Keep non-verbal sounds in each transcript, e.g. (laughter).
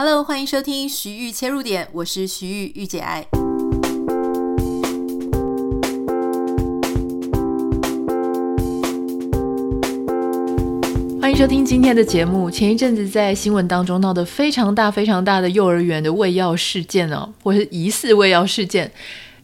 Hello，欢迎收听徐玉切入点，我是徐玉玉姐爱。欢迎收听今天的节目。前一阵子在新闻当中闹得非常大、非常大的幼儿园的喂药事件哦，或是疑似喂药事件。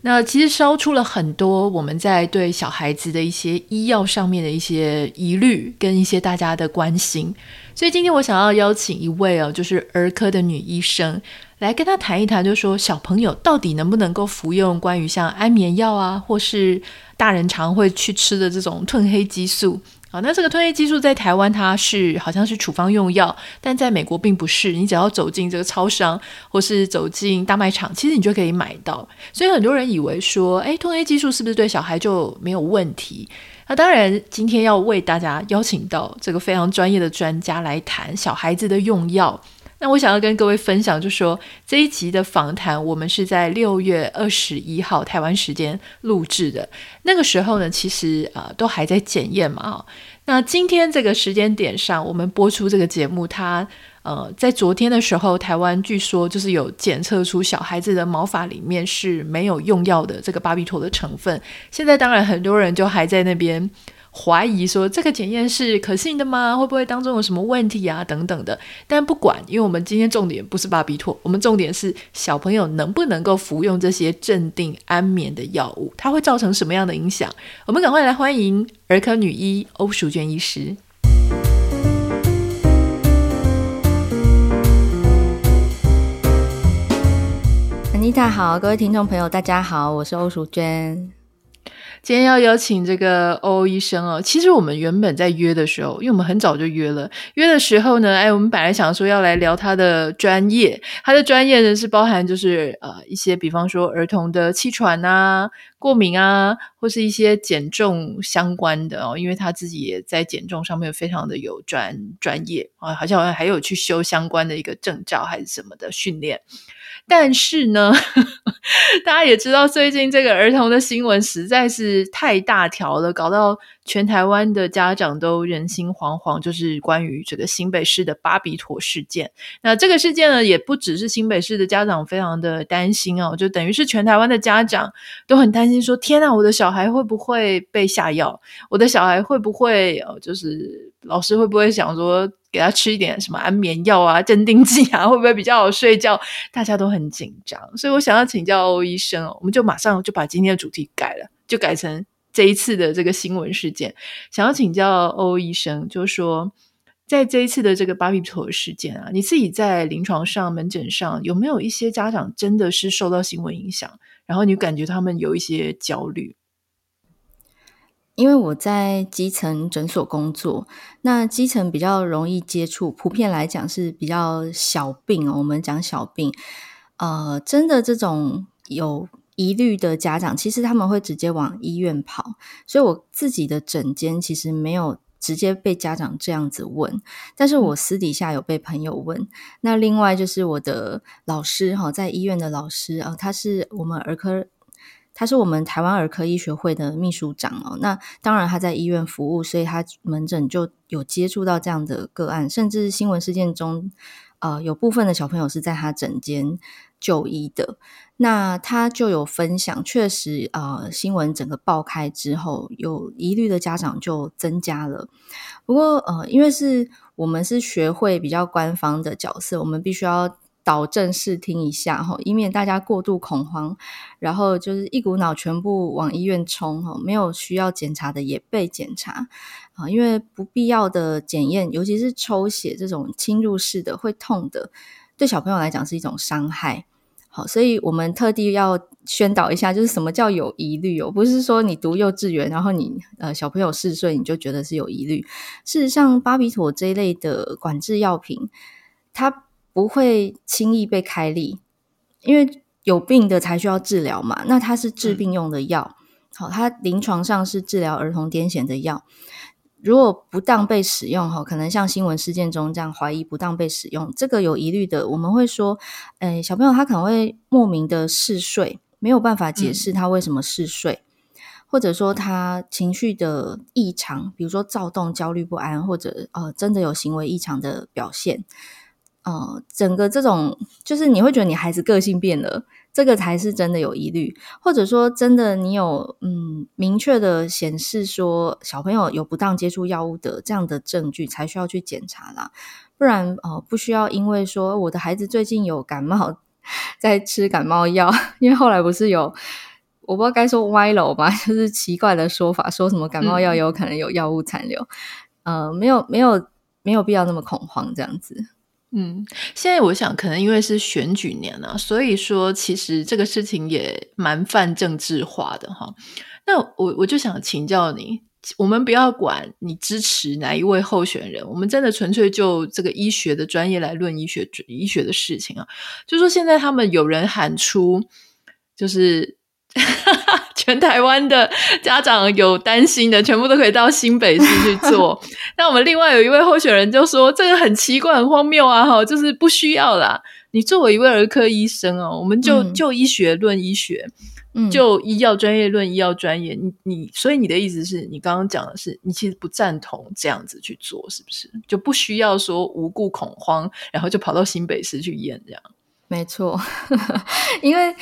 那其实烧出了很多我们在对小孩子的一些医药上面的一些疑虑，跟一些大家的关心。所以今天我想要邀请一位哦，就是儿科的女医生来跟他谈一谈，就是说小朋友到底能不能够服用关于像安眠药啊，或是大人常会去吃的这种褪黑激素。好，那这个褪黑激素在台湾它是好像是处方用药，但在美国并不是。你只要走进这个超商或是走进大卖场，其实你就可以买到。所以很多人以为说，诶，褪黑激素是不是对小孩就没有问题？那当然，今天要为大家邀请到这个非常专业的专家来谈小孩子的用药。那我想要跟各位分享，就说这一集的访谈，我们是在六月二十一号台湾时间录制的。那个时候呢，其实啊、呃、都还在检验嘛。那今天这个时间点上，我们播出这个节目，它呃在昨天的时候，台湾据说就是有检测出小孩子的毛发里面是没有用药的这个巴比妥的成分。现在当然很多人就还在那边。怀疑说这个检验是可信的吗？会不会当中有什么问题啊？等等的。但不管，因为我们今天重点不是巴比妥，我们重点是小朋友能不能够服用这些镇定安眠的药物，它会造成什么样的影响？我们赶快来欢迎儿科女医欧淑娟医师。安妮塔好，各位听众朋友，大家好，我是欧淑娟。今天要邀请这个欧医生哦，其实我们原本在约的时候，因为我们很早就约了，约的时候呢，哎，我们本来想说要来聊他的专业，他的专业呢是包含就是呃一些，比方说儿童的气喘啊、过敏啊，或是一些减重相关的哦，因为他自己也在减重上面非常的有专专业啊，好像好像还有去修相关的一个证照还是什么的训练。但是呢，(laughs) 大家也知道，最近这个儿童的新闻实在是太大条了，搞到全台湾的家长都人心惶惶。就是关于这个新北市的巴比妥事件。那这个事件呢，也不只是新北市的家长非常的担心哦，就等于是全台湾的家长都很担心，说：天啊，我的小孩会不会被下药？我的小孩会不会？就是老师会不会想说？给他吃一点什么安眠药啊、镇定剂啊，(laughs) 会不会比较好睡觉？大家都很紧张，所以我想要请教欧医生，我们就马上就把今天的主题改了，就改成这一次的这个新闻事件。想要请教欧医生，就是说，在这一次的这个巴比妥事件啊，你自己在临床上、门诊上有没有一些家长真的是受到新闻影响，然后你感觉他们有一些焦虑？因为我在基层诊所工作，那基层比较容易接触，普遍来讲是比较小病哦。我们讲小病，呃，真的这种有疑虑的家长，其实他们会直接往医院跑。所以我自己的诊间其实没有直接被家长这样子问，但是我私底下有被朋友问。那另外就是我的老师哈，在医院的老师啊，他是我们儿科。他是我们台湾儿科医学会的秘书长哦，那当然他在医院服务，所以他门诊就有接触到这样的个案，甚至新闻事件中，呃，有部分的小朋友是在他诊间就医的。那他就有分享，确实，呃，新闻整个爆开之后，有疑虑的家长就增加了。不过，呃，因为是我们是学会比较官方的角色，我们必须要。导正视听一下哈，以免大家过度恐慌，然后就是一股脑全部往医院冲哈，没有需要检查的也被检查啊，因为不必要的检验，尤其是抽血这种侵入式的会痛的，对小朋友来讲是一种伤害。好，所以我们特地要宣导一下，就是什么叫有疑虑哦，不是说你读幼稚园，然后你呃小朋友四岁你就觉得是有疑虑。事实上，巴比妥这一类的管制药品，它不会轻易被开立，因为有病的才需要治疗嘛。那它是治病用的药，好、嗯，它临床上是治疗儿童癫痫的药。如果不当被使用，哈，可能像新闻事件中这样怀疑不当被使用，这个有疑虑的，我们会说，诶，小朋友他可能会莫名的嗜睡，没有办法解释他为什么嗜睡，嗯、或者说他情绪的异常，比如说躁动、焦虑不安，或者呃真的有行为异常的表现。呃，整个这种就是你会觉得你孩子个性变了，这个才是真的有疑虑，或者说真的你有嗯明确的显示说小朋友有不当接触药物的这样的证据，才需要去检查啦。不然哦、呃，不需要因为说我的孩子最近有感冒，在吃感冒药，因为后来不是有。我不知道该说歪楼吧，就是奇怪的说法，说什么感冒药有可能有药物残留，嗯、呃，没有没有没有必要那么恐慌这样子。嗯，现在我想可能因为是选举年啊，所以说其实这个事情也蛮泛政治化的哈。那我我就想请教你，我们不要管你支持哪一位候选人，我们真的纯粹就这个医学的专业来论医学医学的事情啊。就说现在他们有人喊出，就是。全台湾的家长有担心的，全部都可以到新北市去做。(laughs) 那我们另外有一位候选人就说：“这个很奇怪、很荒谬啊！哈，就是不需要啦。你作为一位儿科医生哦，我们就、嗯、就医学论医学，嗯、就医药专业论医药专业。你你，所以你的意思是你刚刚讲的是，你其实不赞同这样子去做，是不是？就不需要说无故恐慌，然后就跑到新北市去验这样？没错，(laughs) 因为。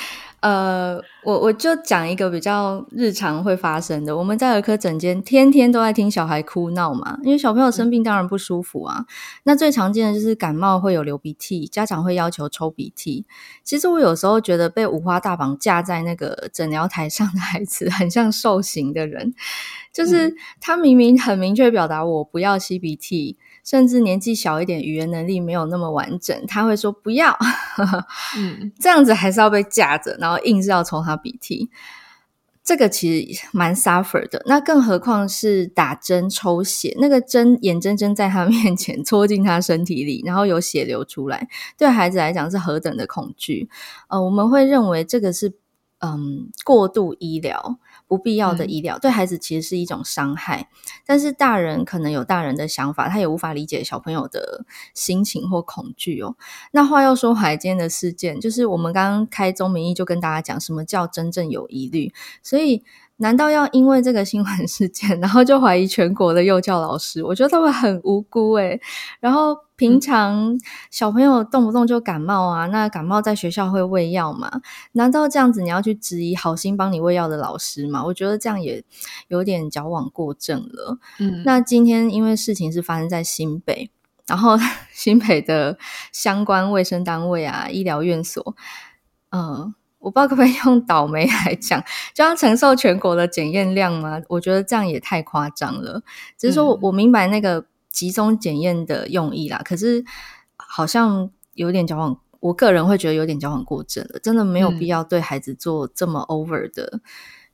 呃，我我就讲一个比较日常会发生的，我们在儿科诊间天天都在听小孩哭闹嘛，因为小朋友生病当然不舒服啊。那最常见的就是感冒会有流鼻涕，家长会要求抽鼻涕。其实我有时候觉得被五花大绑架在那个诊疗台上的孩子，很像受刑的人，就是他明明很明确表达我不要吸鼻涕。甚至年纪小一点，语言能力没有那么完整，他会说不要，嗯，(laughs) 这样子还是要被架着，然后硬是要抽他鼻涕，这个其实蛮 suffer 的。那更何况是打针抽血，那个针眼睁睁在他 (laughs) 面前戳进他身体里，然后有血流出来，对孩子来讲是何等的恐惧。呃，我们会认为这个是嗯过度医疗。不必要的医疗、嗯、对孩子其实是一种伤害，但是大人可能有大人的想法，他也无法理解小朋友的心情或恐惧哦。那话又说回来，今天的事件就是我们刚刚开宗明义就跟大家讲，什么叫真正有疑虑，所以。难道要因为这个新闻事件，然后就怀疑全国的幼教老师？我觉得他们很无辜诶。然后平常小朋友动不动就感冒啊，那感冒在学校会喂药吗？难道这样子你要去质疑好心帮你喂药的老师吗？我觉得这样也有点矫枉过正了。嗯，那今天因为事情是发生在新北，然后 (laughs) 新北的相关卫生单位啊、医疗院所，嗯、呃。我不知道可不可以用倒霉来讲，就要承受全国的检验量吗？我觉得这样也太夸张了。只是说我我明白那个集中检验的用意啦，嗯、可是好像有点矫枉，我个人会觉得有点矫枉过正了。真的没有必要对孩子做这么 over 的，嗯、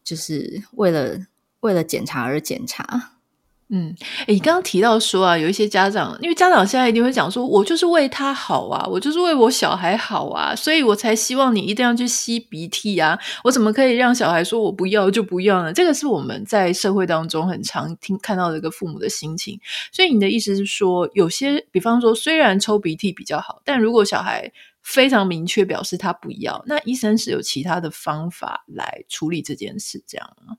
就是为了为了检查而检查。嗯，诶，你刚刚提到说啊，有一些家长，因为家长现在一定会讲说，我就是为他好啊，我就是为我小孩好啊，所以我才希望你一定要去吸鼻涕啊，我怎么可以让小孩说我不要就不要呢？这个是我们在社会当中很常听看到的一个父母的心情。所以你的意思是说，有些比方说，虽然抽鼻涕比较好，但如果小孩非常明确表示他不要，那医生是有其他的方法来处理这件事，这样吗？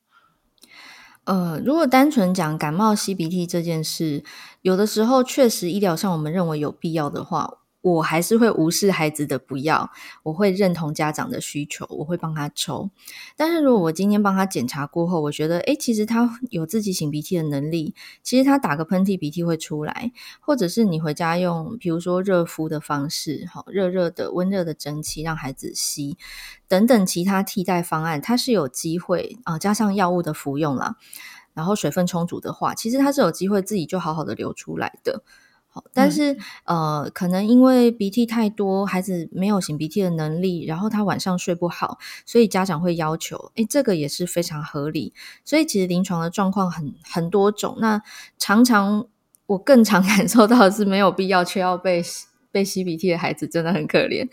呃，如果单纯讲感冒吸鼻涕这件事，有的时候确实医疗上我们认为有必要的话，我还是会无视孩子的不要，我会认同家长的需求，我会帮他抽。但是如果我今天帮他检查过后，我觉得，诶，其实他有自己擤鼻涕的能力，其实他打个喷嚏鼻涕会出来，或者是你回家用，比如说热敷的方式，好，热热的温热的蒸汽让孩子吸，等等其他替代方案，它是有机会啊，加上药物的服用啦，然后水分充足的话，其实它是有机会自己就好好的流出来的。好，但是、嗯、呃，可能因为鼻涕太多，孩子没有擤鼻涕的能力，然后他晚上睡不好，所以家长会要求，诶，这个也是非常合理。所以其实临床的状况很很多种，那常常我更常 (laughs) 感受到的是没有必要却要被被吸鼻涕的孩子真的很可怜。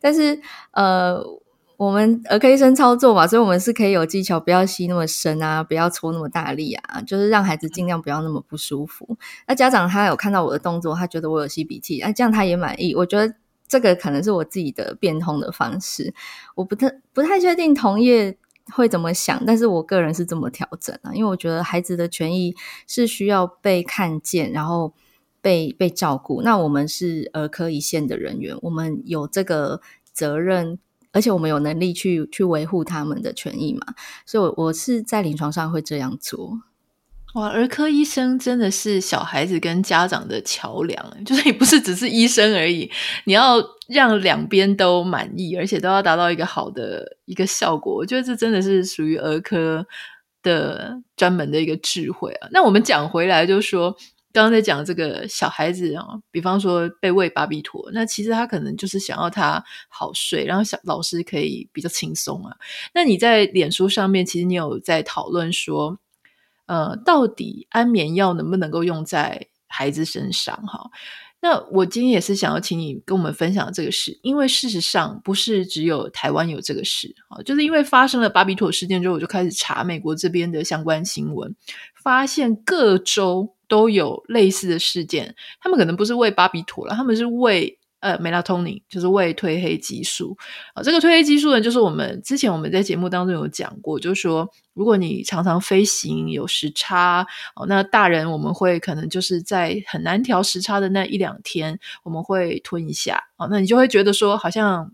但是呃。我们儿科医生操作嘛，所以我们是可以有技巧，不要吸那么深啊，不要搓那么大力啊，就是让孩子尽量不要那么不舒服。那家长他有看到我的动作，他觉得我有吸鼻涕，那这样他也满意。我觉得这个可能是我自己的变通的方式，我不太不太确定同业会怎么想，但是我个人是这么调整啊，因为我觉得孩子的权益是需要被看见，然后被被照顾。那我们是儿科一线的人员，我们有这个责任，而且我们有能力去去维护他们的权益嘛。所以我，我是在临床上会这样做。哇，儿科医生真的是小孩子跟家长的桥梁，就是你不是只是医生而已，你要让两边都满意，而且都要达到一个好的一个效果。我觉得这真的是属于儿科的专门的一个智慧啊。那我们讲回来，就是说刚刚在讲这个小孩子啊，比方说被喂巴比妥，那其实他可能就是想要他好睡，然后小老师可以比较轻松啊。那你在脸书上面，其实你有在讨论说。呃，到底安眠药能不能够用在孩子身上？哈，那我今天也是想要请你跟我们分享这个事，因为事实上不是只有台湾有这个事啊，就是因为发生了巴比妥事件之后，我就开始查美国这边的相关新闻，发现各州都有类似的事件，他们可能不是喂巴比妥了，他们是喂。呃，melatonin 就是喂褪黑激素啊。这个褪黑激素呢，就是我们之前我们在节目当中有讲过，就是说，如果你常常飞行有时差哦，那大人我们会可能就是在很难调时差的那一两天，我们会吞一下哦，那你就会觉得说，好像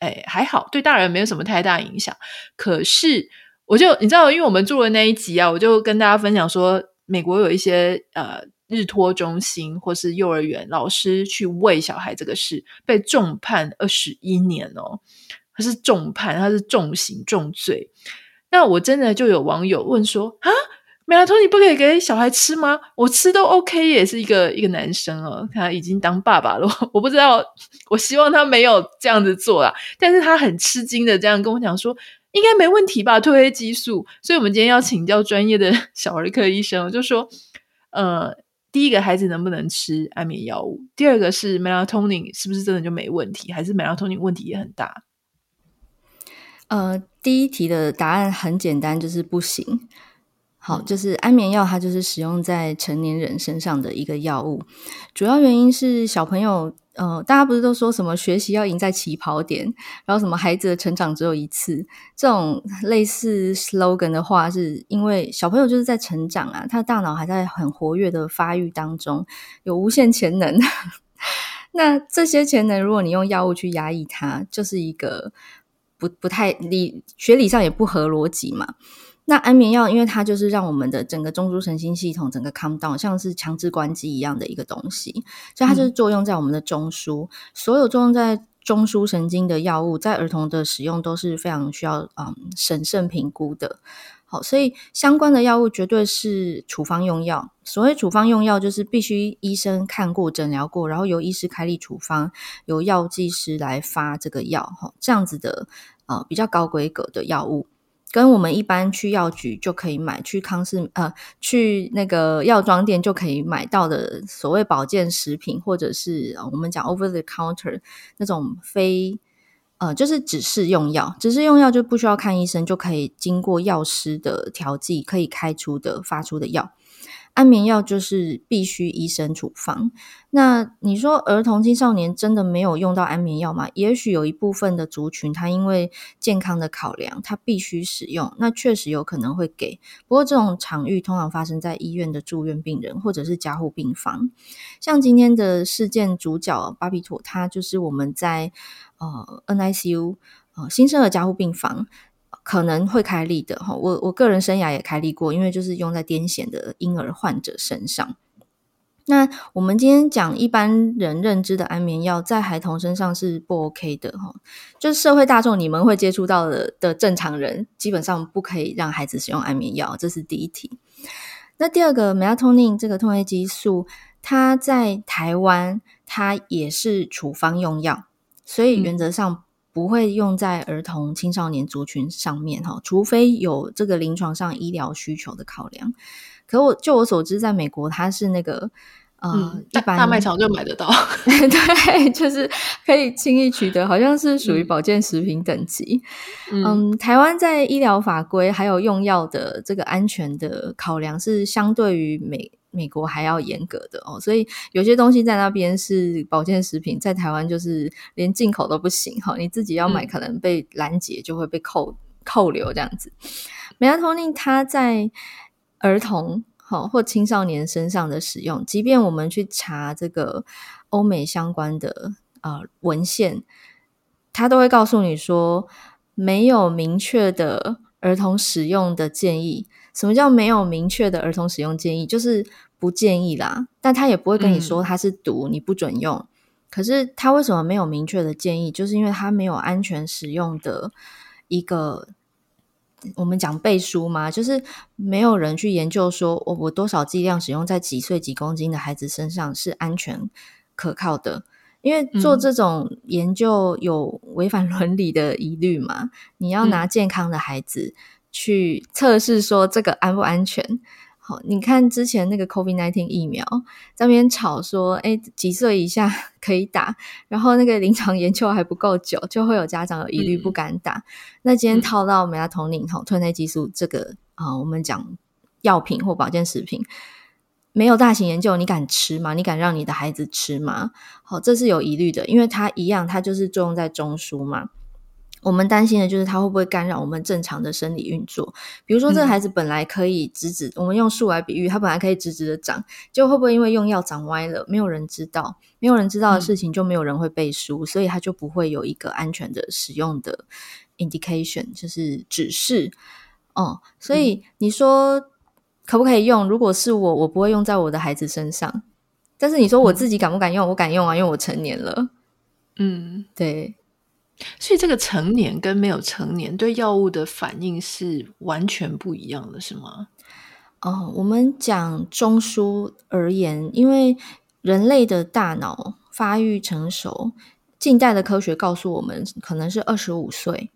哎还好，对大人没有什么太大影响。可是我就你知道，因为我们做了那一集啊，我就跟大家分享说，美国有一些呃。日托中心或是幼儿园老师去喂小孩这个事，被重判二十一年哦，他是重判，他是重刑重罪。那我真的就有网友问说啊，美拉托你不可以给小孩吃吗？我吃都 OK，也是一个一个男生哦，他已经当爸爸了，我不知道，我希望他没有这样子做啦，但是他很吃惊的这样跟我讲说，应该没问题吧，褪黑激素。所以我们今天要请教专业的 (laughs) 小儿科医生，就说呃。第一个孩子能不能吃安眠药物？第二个是 melatonin 是不是真的就没问题？还是 melatonin 问题也很大？呃，第一题的答案很简单，就是不行。好，就是安眠药，它就是使用在成年人身上的一个药物。主要原因是小朋友，呃，大家不是都说什么学习要赢在起跑点，然后什么孩子的成长只有一次，这种类似 slogan 的话，是因为小朋友就是在成长啊，他的大脑还在很活跃的发育当中，有无限潜能。(laughs) 那这些潜能，如果你用药物去压抑它，就是一个不不太理学理上也不合逻辑嘛。那安眠药，因为它就是让我们的整个中枢神经系统整个 calm down，像是强制关机一样的一个东西，所以它就是作用在我们的中枢。嗯、所有作用在中枢神经的药物，在儿童的使用都是非常需要嗯审慎评估的。好，所以相关的药物绝对是处方用药。所谓处方用药，就是必须医生看过、诊疗过，然后由医师开立处方，由药剂师来发这个药。哈，这样子的呃比较高规格的药物。跟我们一般去药局就可以买，去康氏呃，去那个药妆店就可以买到的所谓保健食品，或者是我们讲 over the counter 那种非呃，就是只是用药，只是用药就不需要看医生就可以经过药师的调剂，可以开出的发出的药。安眠药就是必须医生处方。那你说儿童青少年真的没有用到安眠药吗？也许有一部分的族群，他因为健康的考量，他必须使用，那确实有可能会给。不过这种场域通常发生在医院的住院病人或者是加护病房。像今天的事件主角巴比妥，他就是我们在呃 NICU 呃新生儿加护病房。可能会开立的哈，我我个人生涯也开立过，因为就是用在癫痫的婴儿患者身上。那我们今天讲一般人认知的安眠药，在孩童身上是不 OK 的哈，就是社会大众你们会接触到的的正常人，基本上不可以让孩子使用安眠药，这是第一题。那第二个，melatonin 这个褪黑激素，它在台湾它也是处方用药，所以原则上、不会用在儿童青少年族群上面哈，除非有这个临床上医疗需求的考量。可我就我所知，在美国它是那个呃，嗯、一般大卖场就买得到，(laughs) 对，就是可以轻易取得，好像是属于保健食品等级。嗯，嗯，台湾在医疗法规还有用药的这个安全的考量是相对于美。美国还要严格的哦，所以有些东西在那边是保健食品，在台湾就是连进口都不行哈。你自己要买，可能被拦截，就会被扣扣留这样子。Melatonin 它在儿童好或青少年身上的使用，即便我们去查这个欧美相关的呃文献，它都会告诉你说没有明确的儿童使用的建议。什么叫没有明确的儿童使用建议？就是不建议啦，但他也不会跟你说它是毒，嗯、你不准用。可是他为什么没有明确的建议？就是因为他没有安全使用的一个。我们讲背书嘛，就是没有人去研究说，我我多少剂量使用在几岁几公斤的孩子身上是安全可靠的，因为做这种研究有违反伦理的疑虑嘛。嗯、你要拿健康的孩子去测试说这个安不安全？好，你看之前那个 COVID-19 疫苗在那边吵说，哎，几岁以下 (laughs) 可以打，然后那个临床研究还不够久，就会有家长有疑虑不敢打。嗯、那今天套到美拉酮宁、哈褪黑激素这个啊、呃，我们讲药品或保健食品，没有大型研究，你敢吃吗？你敢让你的孩子吃吗？好，这是有疑虑的，因为它一样，它就是作用在中枢嘛。我们担心的就是它会不会干扰我们正常的生理运作。比如说，这个孩子本来可以直直，嗯、我们用树来比喻，它本来可以直直的长，就会不会因为用药长歪了？没有人知道，没有人知道的事情，就没有人会背书，嗯、所以它就不会有一个安全的使用的 indication，就是指示。哦、嗯，所以你说可不可以用？如果是我，我不会用在我的孩子身上。但是你说我自己敢不敢用？嗯、我敢用啊，因为我成年了。嗯，对。所以这个成年跟没有成年对药物的反应是完全不一样的，是吗？哦，我们讲中枢而言，因为人类的大脑发育成熟，近代的科学告诉我们可能是二十五岁。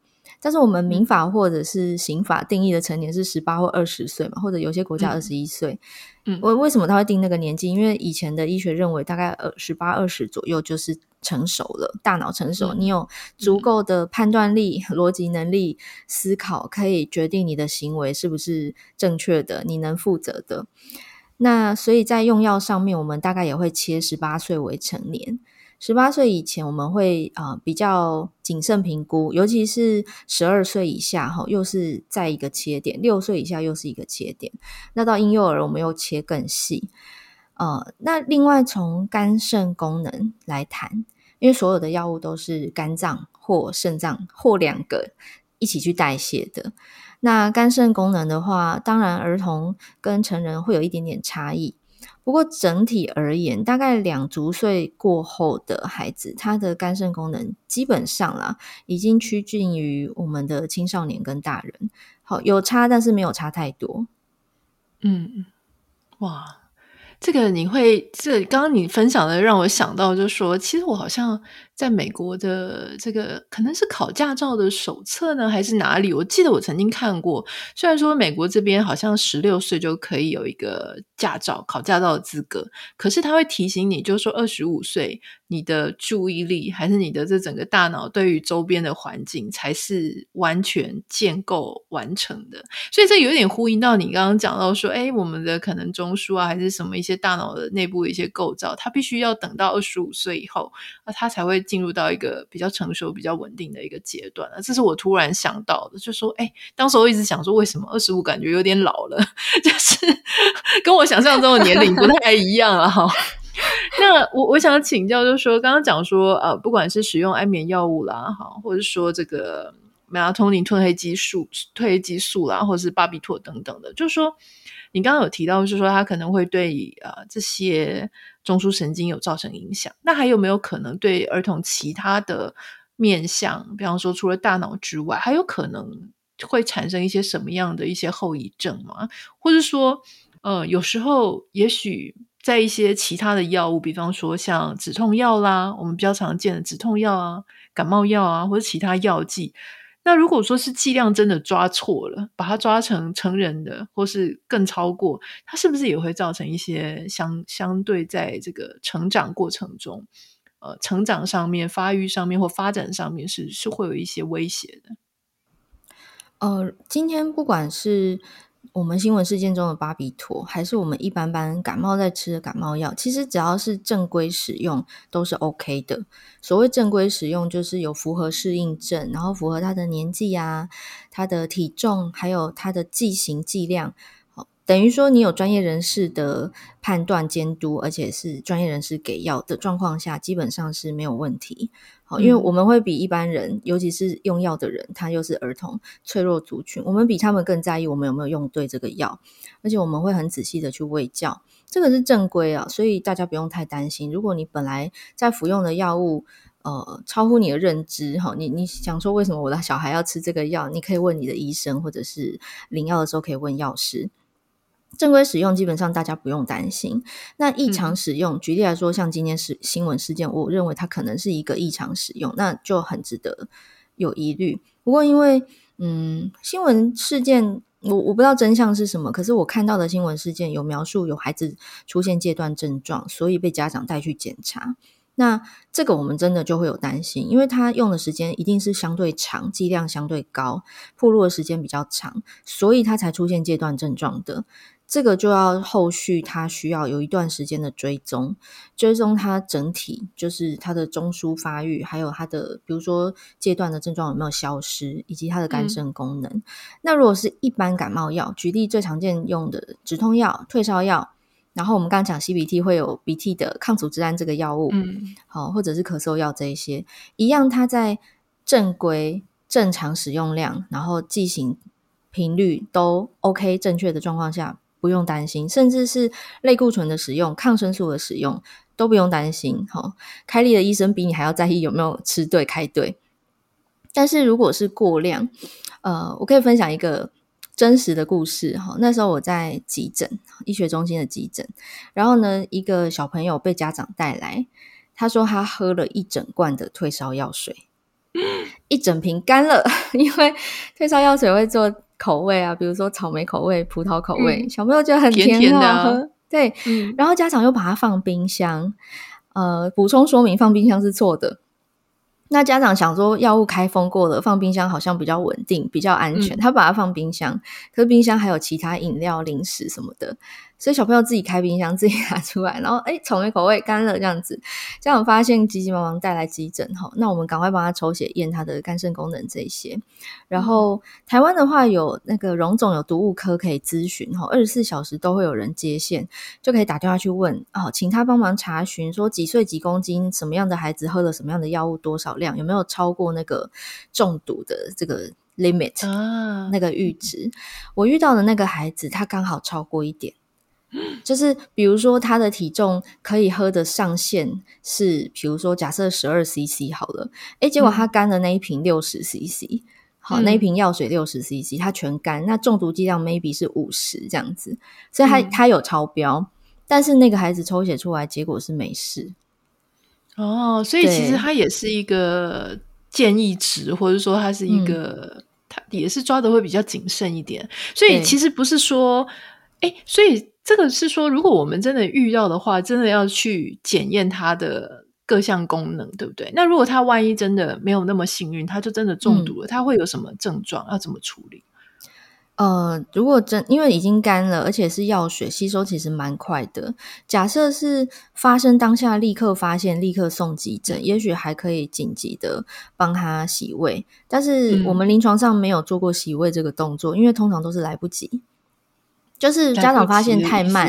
但是我们民法或者是刑法定义的成年是十八或二十岁嘛，或者有些国家二十一岁。嗯，为为什么他会定那个年纪？因为以前的医学认为大概二十八二十左右就是成熟了，大脑成熟，嗯、你有足够的判断力、逻辑能力、思考，可以决定你的行为是不是正确的，你能负责的。那所以在用药上面，我们大概也会切十八岁为成年。十八岁以前，我们会、呃、比较谨慎评估，尤其是十二岁以下，哈，又是在一个切点；六岁以下又是一个切点。那到婴幼儿，我们又切更细。呃，那另外从肝肾功能来谈，因为所有的药物都是肝脏或肾脏或两个一起去代谢的。那肝肾功能的话，当然儿童跟成人会有一点点差异。不过整体而言，大概两足岁过后的孩子，他的肝肾功能基本上啦，已经趋近于我们的青少年跟大人。好，有差，但是没有差太多。嗯，哇。这个你会，这刚刚你分享的让我想到，就是说，其实我好像在美国的这个可能是考驾照的手册呢，还是哪里？我记得我曾经看过。虽然说美国这边好像十六岁就可以有一个驾照，考驾照的资格，可是他会提醒你，就是说二十五岁，你的注意力还是你的这整个大脑对于周边的环境才是完全建构完成的。所以这有点呼应到你刚刚讲到说，哎，我们的可能中枢啊，还是什么一些。大脑的内部一些构造，他必须要等到二十五岁以后，那他才会进入到一个比较成熟、比较稳定的一个阶段了。这是我突然想到的，就说，哎，当时我一直想说，为什么二十五感觉有点老了，(laughs) 就是跟我想象中的年龄不太一样了哈。(laughs) 那我我想请教，就是说，刚刚讲说，呃，不管是使用安眠药物啦，哈，或者说这个美拉酮宁、褪黑激素、褪黑激素啦，或者是巴比妥等等的，就是说。你刚刚有提到，是说它可能会对呃这些中枢神经有造成影响。那还有没有可能对儿童其他的面向，比方说除了大脑之外，还有可能会产生一些什么样的一些后遗症吗？或者说，呃，有时候也许在一些其他的药物，比方说像止痛药啦，我们比较常见的止痛药啊、感冒药啊，或者其他药剂。那如果说是剂量真的抓错了，把它抓成成人的，或是更超过，它是不是也会造成一些相相对在这个成长过程中，呃，成长上面、发育上面或发展上面是是会有一些威胁的？呃，今天不管是。我们新闻事件中的巴比妥，还是我们一般般感冒在吃的感冒药，其实只要是正规使用都是 OK 的。所谓正规使用，就是有符合适应症，然后符合他的年纪啊、他的体重，还有他的剂型剂量，等于说，你有专业人士的判断监督，而且是专业人士给药的状况下，基本上是没有问题。好，因为我们会比一般人，尤其是用药的人，他又是儿童脆弱族群，我们比他们更在意我们有没有用对这个药，而且我们会很仔细的去喂教，这个是正规啊，所以大家不用太担心。如果你本来在服用的药物，呃，超乎你的认知，哈，你你想说为什么我的小孩要吃这个药？你可以问你的医生，或者是领药的时候可以问药师。正规使用基本上大家不用担心。那异常使用，嗯、举例来说，像今天是新闻事件，我认为它可能是一个异常使用，那就很值得有疑虑。不过因为嗯，新闻事件我我不知道真相是什么，可是我看到的新闻事件有描述有孩子出现戒断症状，所以被家长带去检查。那这个我们真的就会有担心，因为他用的时间一定是相对长，剂量相对高，暴露的时间比较长，所以他才出现戒断症状的。这个就要后续，他需要有一段时间的追踪，追踪他整体，就是他的中枢发育，还有他的，比如说阶段的症状有没有消失，以及他的肝肾功能。嗯、那如果是一般感冒药，举例最常见用的止痛药、退烧药，然后我们刚刚讲 CBT 会有鼻涕的抗组织胺这个药物，嗯，好，或者是咳嗽药这一些，一样，它在正规正常使用量，然后剂型频率都 OK 正确的状况下。不用担心，甚至是类固醇的使用、抗生素的使用都不用担心。哈，开立的医生比你还要在意有没有吃对、开对。但是如果是过量，呃，我可以分享一个真实的故事。哈，那时候我在急诊医学中心的急诊，然后呢，一个小朋友被家长带来，他说他喝了一整罐的退烧药水，一整瓶干了，(laughs) 因为退烧药水会做。口味啊，比如说草莓口味、葡萄口味，嗯、小朋友觉得很甜，甜，甜的喝。对，嗯、然后家长又把它放冰箱。呃，补充说明，放冰箱是错的。那家长想说，药物开封过了，放冰箱好像比较稳定、比较安全，嗯、他把它放冰箱。可是冰箱还有其他饮料、零食什么的。所以小朋友自己开冰箱，自己拿出来，然后哎草莓口味干了这样子，家长发现急急忙忙带来急诊哈，那我们赶快帮他抽血验他的肝肾功能这些。然后、嗯、台湾的话有那个荣总有毒物科可以咨询哈，二十四小时都会有人接线，就可以打电话去问哦，请他帮忙查询说几岁几公斤，什么样的孩子喝了什么样的药物，多少量，有没有超过那个中毒的这个 limit 啊，那个阈值。我遇到的那个孩子，他刚好超过一点。就是比如说，他的体重可以喝的上限是，比如说假设十二 CC 好了，哎，结果他干的那一瓶六十 CC，好，那一瓶药水六十 CC，他全干，那中毒剂量 maybe 是五十这样子，所以他他有超标，但是那个孩子抽血出来结果是没事。哦，所以其实他也是一个建议值，或者说他是一个，他也是抓的会比较谨慎一点，所以其实不是说，哎，所以。这个是说，如果我们真的遇到的话，真的要去检验它的各项功能，对不对？那如果他万一真的没有那么幸运，他就真的中毒了，他、嗯、会有什么症状？要怎么处理？呃，如果真因为已经干了，而且是药水吸收其实蛮快的。假设是发生当下立刻发现，立刻送急诊，也许还可以紧急的帮他洗胃。但是我们临床上没有做过洗胃这个动作，因为通常都是来不及。就是家长发现太慢、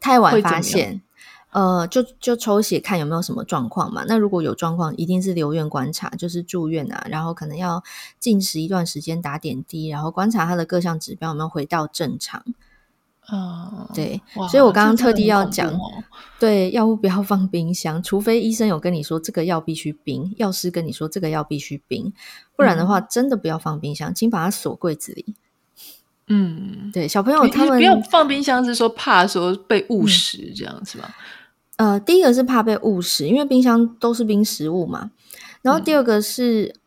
太晚发现，呃，就就抽血看有没有什么状况嘛。那如果有状况，一定是留院观察，就是住院啊，然后可能要禁食一段时间，打点滴，然后观察他的各项指标有没有回到正常。啊、呃，对，所以我刚刚特地要讲，哦、对，药物不要放冰箱，除非医生有跟你说这个药必须冰，药师跟你说这个药必须冰，不然的话真的不要放冰箱，请把它锁柜子里。嗯，对，小朋友他们不要放冰箱，是说怕说被误食这样是吧？呃，第一个是怕被误食，因为冰箱都是冰食物嘛。然后第二个是，嗯、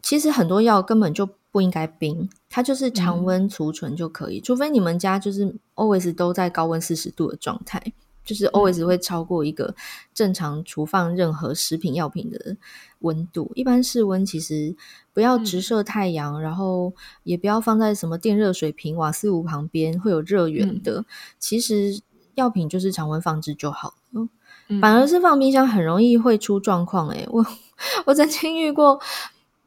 其实很多药根本就不应该冰，它就是常温储存就可以，嗯、除非你们家就是 always 都在高温四十度的状态。就是 always 会超过一个正常储放任何食品药品的温度。一般室温其实不要直射太阳，嗯、然后也不要放在什么电热水瓶、瓦斯炉旁边会有热源的。嗯、其实药品就是常温放置就好。了，反而是放冰箱很容易会出状况。诶，我 (laughs) 我曾经遇过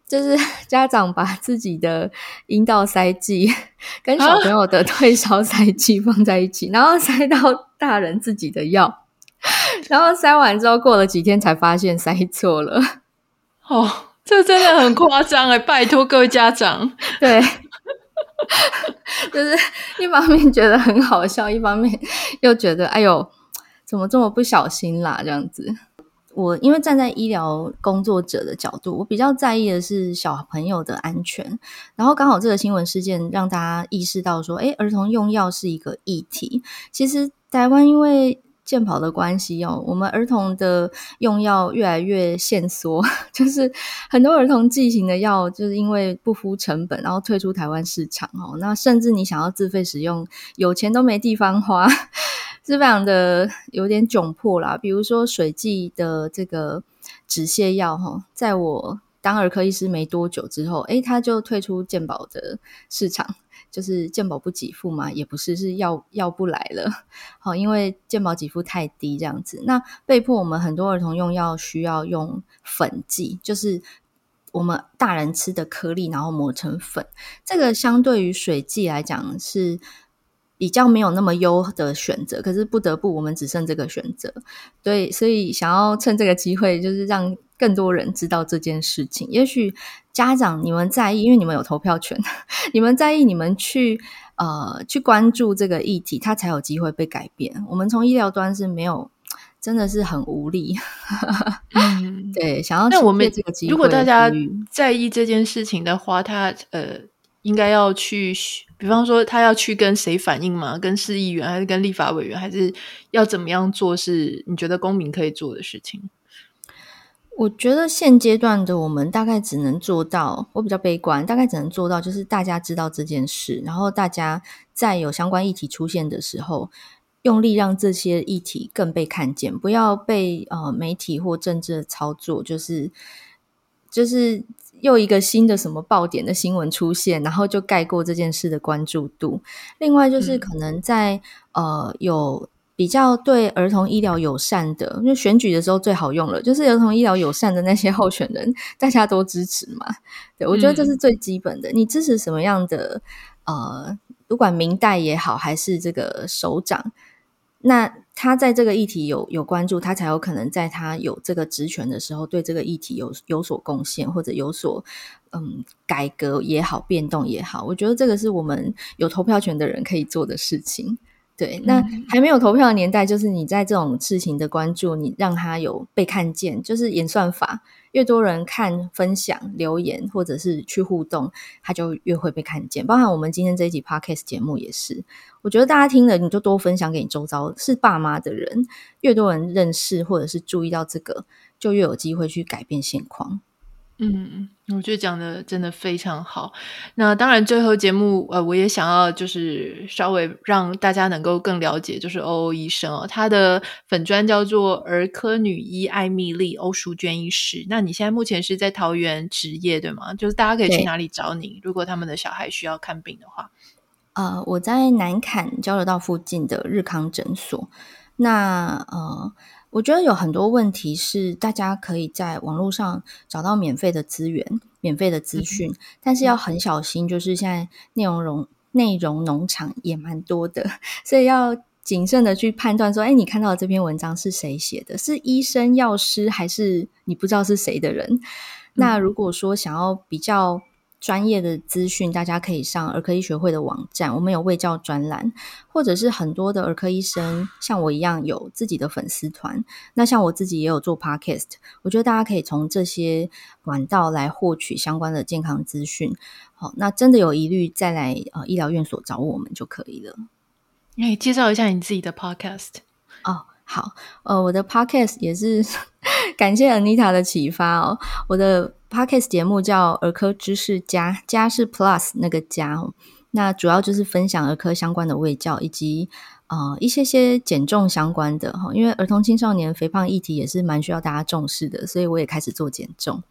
就是 (laughs) 家长把自己的阴道塞剂跟小朋友的退烧塞剂放在一起，啊、然后塞到大人自己的药，然后塞完之后过了几天才发现塞错了。哦，这真的很夸张哎！拜托各位家长，(laughs) 对，(laughs) 就是一方面觉得很好笑，一方面又觉得哎呦，怎么这么不小心啦？这样子。我因为站在医疗工作者的角度，我比较在意的是小朋友的安全。然后刚好这个新闻事件让大家意识到说，诶，儿童用药是一个议题。其实台湾因为健保的关系哦，我们儿童的用药越来越限缩，(laughs) 就是很多儿童剂型的药就是因为不敷成本，然后退出台湾市场哦。那甚至你想要自费使用，有钱都没地方花。是非常的有点窘迫啦，比如说水剂的这个止泻药哈，在我当儿科医师没多久之后，诶，他就退出健保的市场，就是健保不给付嘛，也不是是要要不来了，好，因为健保给付太低这样子，那被迫我们很多儿童用药需要用粉剂，就是我们大人吃的颗粒，然后磨成粉，这个相对于水剂来讲是。比较没有那么优的选择，可是不得不，我们只剩这个选择。对，所以想要趁这个机会，就是让更多人知道这件事情。也许家长你们在意，因为你们有投票权，(laughs) 你们在意，你们去呃去关注这个议题，它才有机会被改变。我们从医疗端是没有，真的是很无力。嗯，(laughs) 对，想要。那我们这个机会，如果大家在意这件事情的话，他呃。应该要去，比方说他要去跟谁反映吗？跟市议员，还是跟立法委员，还是要怎么样做？是你觉得公民可以做的事情？我觉得现阶段的我们大概只能做到，我比较悲观，大概只能做到就是大家知道这件事，然后大家在有相关议题出现的时候，用力让这些议题更被看见，不要被呃媒体或政治的操作，就是就是。又一个新的什么爆点的新闻出现，然后就盖过这件事的关注度。另外就是可能在、嗯、呃有比较对儿童医疗友善的，因为选举的时候最好用了，就是儿童医疗友善的那些候选人，大家都支持嘛。对，我觉得这是最基本的。嗯、你支持什么样的呃，不管明代也好，还是这个首长。那他在这个议题有有关注，他才有可能在他有这个职权的时候，对这个议题有有所贡献，或者有所嗯改革也好，变动也好。我觉得这个是我们有投票权的人可以做的事情。对，那还没有投票的年代，就是你在这种事情的关注，你让他有被看见，就是演算法，越多人看、分享、留言，或者是去互动，他就越会被看见。包含我们今天这一集 Podcast 节目也是，我觉得大家听了，你就多分享给你周遭是爸妈的人，越多人认识或者是注意到这个，就越有机会去改变现况。嗯，我觉得讲的真的非常好。那当然，最后节目呃，我也想要就是稍微让大家能够更了解，就是欧欧医生哦，他的粉专叫做儿科女医艾蜜莉欧淑娟医师。那你现在目前是在桃园执业对吗？就是大家可以去哪里找你？如果他们的小孩需要看病的话，呃，我在南崁交流道附近的日康诊所。那呃。我觉得有很多问题是大家可以在网络上找到免费的资源、免费的资讯，嗯、但是要很小心，就是现在内容农内容农场也蛮多的，(laughs) 所以要谨慎的去判断说，哎，你看到的这篇文章是谁写的？是医生、药师，还是你不知道是谁的人？嗯、那如果说想要比较。专业的资讯，大家可以上儿科医学会的网站，我们有卫教专栏，或者是很多的儿科医生像我一样有自己的粉丝团。那像我自己也有做 podcast，我觉得大家可以从这些管道来获取相关的健康资讯。好，那真的有疑虑再来呃医疗院所找我们就可以了。哎，介绍一下你自己的 podcast 哦。好，呃，我的 podcast 也是 (laughs) 感谢 Anita 的启发哦。我的 podcast 节目叫儿科知识家，家是 Plus 那个家哦。那主要就是分享儿科相关的卫教，以及呃一些些减重相关的哈。因为儿童青少年肥胖议题也是蛮需要大家重视的，所以我也开始做减重。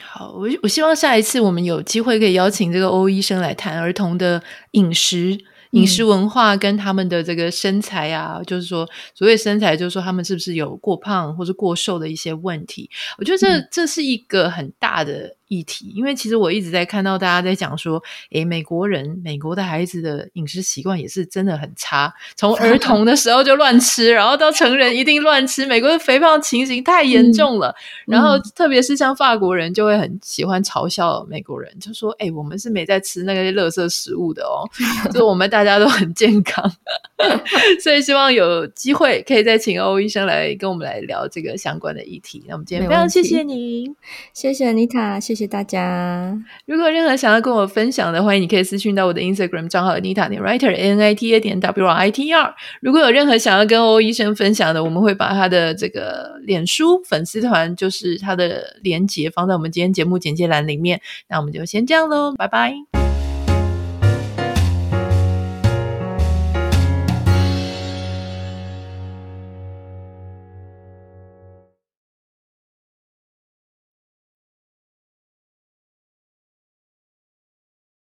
好，我我希望下一次我们有机会可以邀请这个欧医生来谈儿童的饮食。饮食文化跟他们的这个身材啊，嗯、就是说，所谓身材，就是说他们是不是有过胖或者过瘦的一些问题？我觉得这、嗯、这是一个很大的议题，因为其实我一直在看到大家在讲说，诶，美国人、美国的孩子的饮食习惯也是真的很差，从儿 (laughs) 童的时候就乱吃，然后到成人一定乱吃。美国的肥胖情形太严重了，嗯、然后特别是像法国人就会很喜欢嘲笑美国人，就说：“诶，我们是没在吃那个垃圾食物的哦，就我们大家都很健康。(laughs) ”所以希望有机会可以再请欧医生来跟我们来聊这个相关的议题。那我们今天非常谢谢你，谢谢 Anita，谢谢谢大家。如果有任何想要跟我分享的，欢迎你可以私讯到我的 Instagram 账号 Anita 点 Writer N I T A 点 W R I T R。如果有任何想要跟欧医生分享的，我们会把他的这个脸书粉丝团，就是他的连结放在我们今天节目简介栏里面。那我们就先这样喽，拜拜。